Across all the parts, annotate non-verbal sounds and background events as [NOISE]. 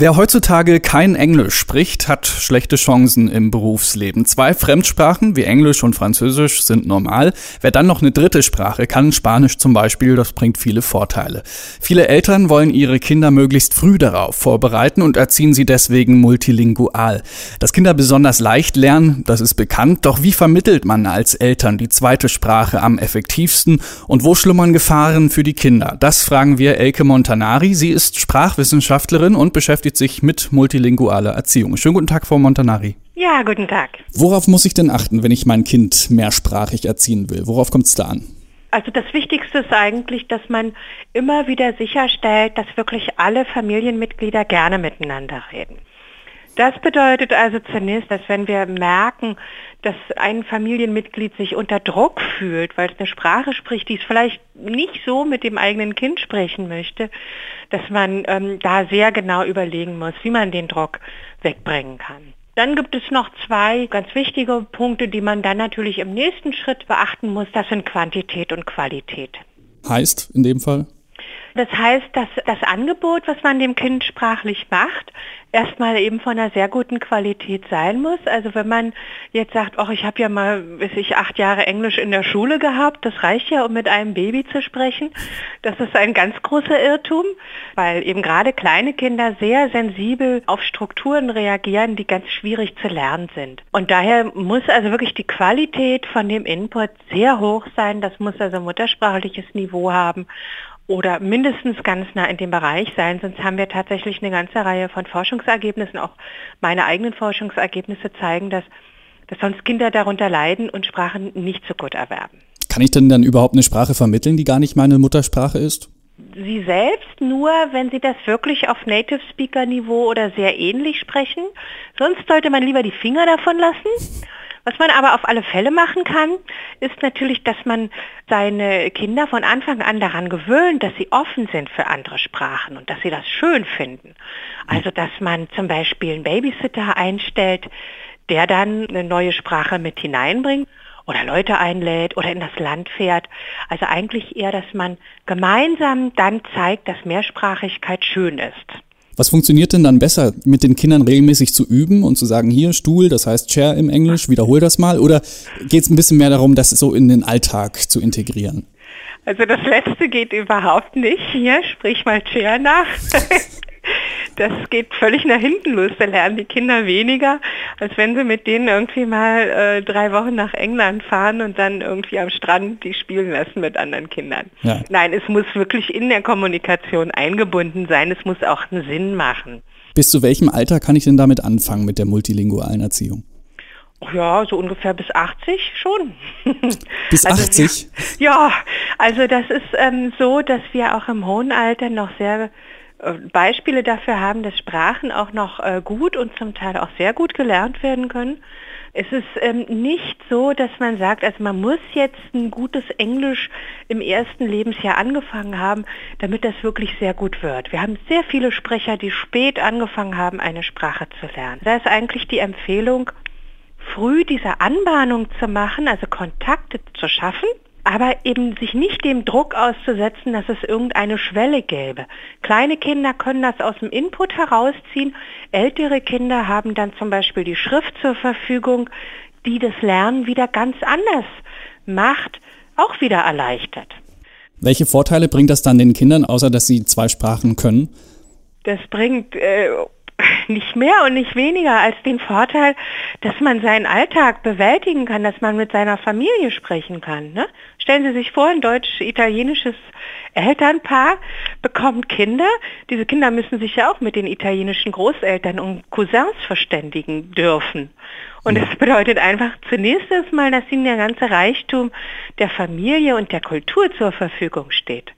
Wer heutzutage kein Englisch spricht, hat schlechte Chancen im Berufsleben. Zwei Fremdsprachen wie Englisch und Französisch sind normal. Wer dann noch eine dritte Sprache kann, Spanisch zum Beispiel, das bringt viele Vorteile. Viele Eltern wollen ihre Kinder möglichst früh darauf vorbereiten und erziehen sie deswegen multilingual. Dass Kinder besonders leicht lernen, das ist bekannt. Doch wie vermittelt man als Eltern die zweite Sprache am effektivsten und wo schlummern Gefahren für die Kinder? Das fragen wir Elke Montanari. Sie ist Sprachwissenschaftlerin und beschäftigt beschäftigt sich mit multilingualer Erziehung. Schönen guten Tag, Frau Montanari. Ja, guten Tag. Worauf muss ich denn achten, wenn ich mein Kind mehrsprachig erziehen will? Worauf kommt es da an? Also das Wichtigste ist eigentlich, dass man immer wieder sicherstellt, dass wirklich alle Familienmitglieder gerne miteinander reden. Das bedeutet also zunächst, dass wenn wir merken, dass ein Familienmitglied sich unter Druck fühlt, weil es eine Sprache spricht, die es vielleicht nicht so mit dem eigenen Kind sprechen möchte, dass man ähm, da sehr genau überlegen muss, wie man den Druck wegbringen kann. Dann gibt es noch zwei ganz wichtige Punkte, die man dann natürlich im nächsten Schritt beachten muss. Das sind Quantität und Qualität. Heißt in dem Fall? Das heißt, dass das Angebot, was man dem Kind sprachlich macht, erstmal eben von einer sehr guten Qualität sein muss. Also wenn man jetzt sagt, ach, ich habe ja mal, bis ich acht Jahre Englisch in der Schule gehabt, das reicht ja, um mit einem Baby zu sprechen. Das ist ein ganz großer Irrtum, weil eben gerade kleine Kinder sehr sensibel auf Strukturen reagieren, die ganz schwierig zu lernen sind. Und daher muss also wirklich die Qualität von dem Input sehr hoch sein. Das muss also muttersprachliches Niveau haben oder mindestens ganz nah in dem Bereich sein, sonst haben wir tatsächlich eine ganze Reihe von Forschungsergebnissen, auch meine eigenen Forschungsergebnisse zeigen, dass, dass sonst Kinder darunter leiden und Sprachen nicht so gut erwerben. Kann ich denn dann überhaupt eine Sprache vermitteln, die gar nicht meine Muttersprache ist? Sie selbst nur, wenn Sie das wirklich auf Native Speaker Niveau oder sehr ähnlich sprechen. Sonst sollte man lieber die Finger davon lassen was man aber auf alle Fälle machen kann, ist natürlich, dass man seine Kinder von Anfang an daran gewöhnt, dass sie offen sind für andere Sprachen und dass sie das schön finden. Also dass man zum Beispiel einen Babysitter einstellt, der dann eine neue Sprache mit hineinbringt oder Leute einlädt oder in das Land fährt. Also eigentlich eher, dass man gemeinsam dann zeigt, dass Mehrsprachigkeit schön ist. Was funktioniert denn dann besser, mit den Kindern regelmäßig zu üben und zu sagen, hier Stuhl, das heißt Chair im Englisch, wiederhol das mal? Oder geht es ein bisschen mehr darum, das so in den Alltag zu integrieren? Also das letzte geht überhaupt nicht. Hier, sprich mal Chair nach. [LAUGHS] das geht völlig nach hinten los. Da lernen die Kinder weniger, als wenn sie mit denen irgendwie mal äh, drei Wochen nach England fahren und dann irgendwie am Strand die spielen lassen mit anderen Kindern. Ja. Nein, es muss wirklich in der Kommunikation eingebunden sein. Es muss auch einen Sinn machen. Bis zu welchem Alter kann ich denn damit anfangen mit der multilingualen Erziehung? Ja, so ungefähr bis 80 schon. [LAUGHS] Bis also, 80? Ja, also das ist ähm, so, dass wir auch im hohen Alter noch sehr Beispiele dafür haben, dass Sprachen auch noch äh, gut und zum Teil auch sehr gut gelernt werden können. Es ist ähm, nicht so, dass man sagt, also man muss jetzt ein gutes Englisch im ersten Lebensjahr angefangen haben, damit das wirklich sehr gut wird. Wir haben sehr viele Sprecher, die spät angefangen haben, eine Sprache zu lernen. Da ist eigentlich die Empfehlung, früh diese Anbahnung zu machen, also Kontakte zu schaffen aber eben sich nicht dem Druck auszusetzen, dass es irgendeine Schwelle gäbe. Kleine Kinder können das aus dem Input herausziehen, ältere Kinder haben dann zum Beispiel die Schrift zur Verfügung, die das Lernen wieder ganz anders macht, auch wieder erleichtert. Welche Vorteile bringt das dann den Kindern, außer dass sie zwei Sprachen können? Das bringt äh, nicht mehr und nicht weniger als den Vorteil, dass man seinen Alltag bewältigen kann, dass man mit seiner Familie sprechen kann. Ne? Stellen Sie sich vor, ein deutsch-italienisches Elternpaar bekommt Kinder. Diese Kinder müssen sich ja auch mit den italienischen Großeltern und Cousins verständigen dürfen. Und das bedeutet einfach zunächst erstmal, dass ihnen der ganze Reichtum der Familie und der Kultur zur Verfügung steht.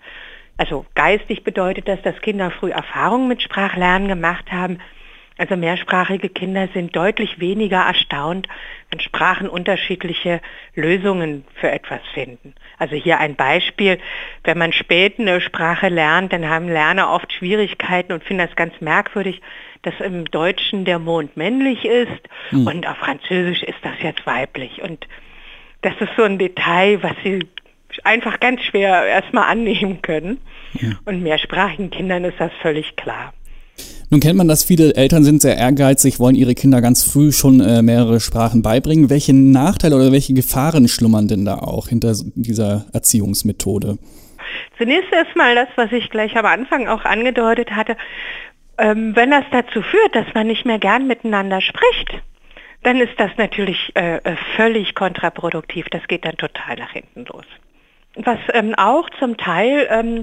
Also geistig bedeutet das, dass Kinder früh Erfahrungen mit Sprachlernen gemacht haben, also mehrsprachige Kinder sind deutlich weniger erstaunt, wenn Sprachen unterschiedliche Lösungen für etwas finden. Also hier ein Beispiel, wenn man spät eine Sprache lernt, dann haben Lerner oft Schwierigkeiten und finden das ganz merkwürdig, dass im Deutschen der Mond männlich ist hm. und auf Französisch ist das jetzt weiblich. Und das ist so ein Detail, was sie einfach ganz schwer erstmal annehmen können. Ja. Und mehrsprachigen Kindern ist das völlig klar. Nun kennt man das, viele Eltern sind sehr ehrgeizig, wollen ihre Kinder ganz früh schon äh, mehrere Sprachen beibringen. Welche Nachteile oder welche Gefahren schlummern denn da auch hinter dieser Erziehungsmethode? Zunächst erstmal das, was ich gleich am Anfang auch angedeutet hatte. Ähm, wenn das dazu führt, dass man nicht mehr gern miteinander spricht, dann ist das natürlich äh, äh völlig kontraproduktiv. Das geht dann total nach hinten los. Was ähm, auch zum Teil ähm,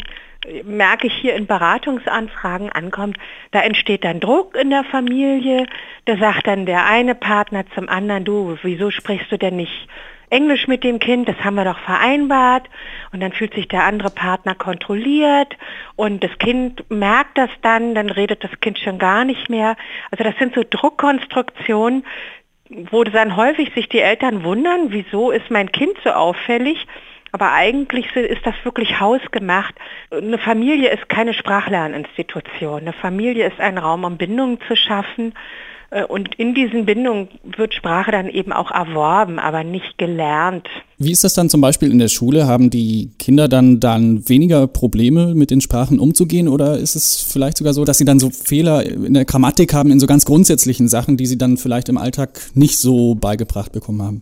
merke ich hier in Beratungsanfragen ankommt, da entsteht dann Druck in der Familie, da sagt dann der eine Partner zum anderen, du, wieso sprichst du denn nicht Englisch mit dem Kind, das haben wir doch vereinbart. Und dann fühlt sich der andere Partner kontrolliert und das Kind merkt das dann, dann redet das Kind schon gar nicht mehr. Also das sind so Druckkonstruktionen, wo dann häufig sich die Eltern wundern, wieso ist mein Kind so auffällig aber eigentlich ist das wirklich hausgemacht. Eine Familie ist keine Sprachlerninstitution. Eine Familie ist ein Raum, um Bindungen zu schaffen. Äh, und in diesen Bindungen wird Sprache dann eben auch erworben, aber nicht gelernt. Wie ist das dann zum Beispiel in der Schule? Haben die Kinder dann, dann weniger Probleme mit den Sprachen umzugehen? Oder ist es vielleicht sogar so, dass sie dann so Fehler in der Grammatik haben, in so ganz grundsätzlichen Sachen, die sie dann vielleicht im Alltag nicht so beigebracht bekommen haben?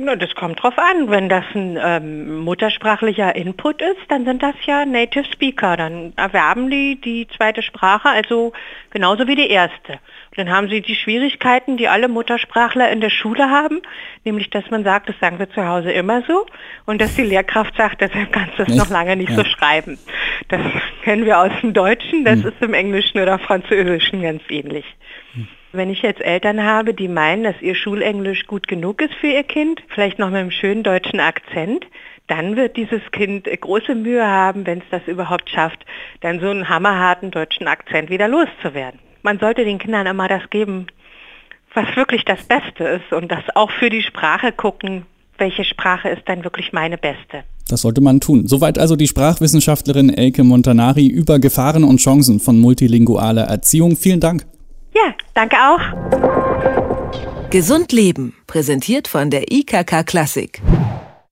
Na, das kommt drauf an. Wenn das ein ähm, muttersprachlicher Input ist, dann sind das ja Native Speaker. Dann erwerben die die zweite Sprache, also genauso wie die erste. Und dann haben sie die Schwierigkeiten, die alle Muttersprachler in der Schule haben, nämlich dass man sagt, das sagen wir zu Hause immer so und dass die Lehrkraft sagt, deshalb kannst du es noch lange nicht ja. so schreiben. Das kennen wir aus dem Deutschen, das hm. ist im Englischen oder Französischen ganz ähnlich. Hm. Wenn ich jetzt Eltern habe, die meinen, dass ihr Schulenglisch gut genug ist für ihr Kind, vielleicht noch mit einem schönen deutschen Akzent, dann wird dieses Kind große Mühe haben, wenn es das überhaupt schafft, dann so einen hammerharten deutschen Akzent wieder loszuwerden. Man sollte den Kindern immer das geben, was wirklich das Beste ist und das auch für die Sprache gucken, welche Sprache ist dann wirklich meine beste. Das sollte man tun. Soweit also die Sprachwissenschaftlerin Elke Montanari über Gefahren und Chancen von multilingualer Erziehung. Vielen Dank. Danke auch. Gesund Leben, präsentiert von der IKK Klassik.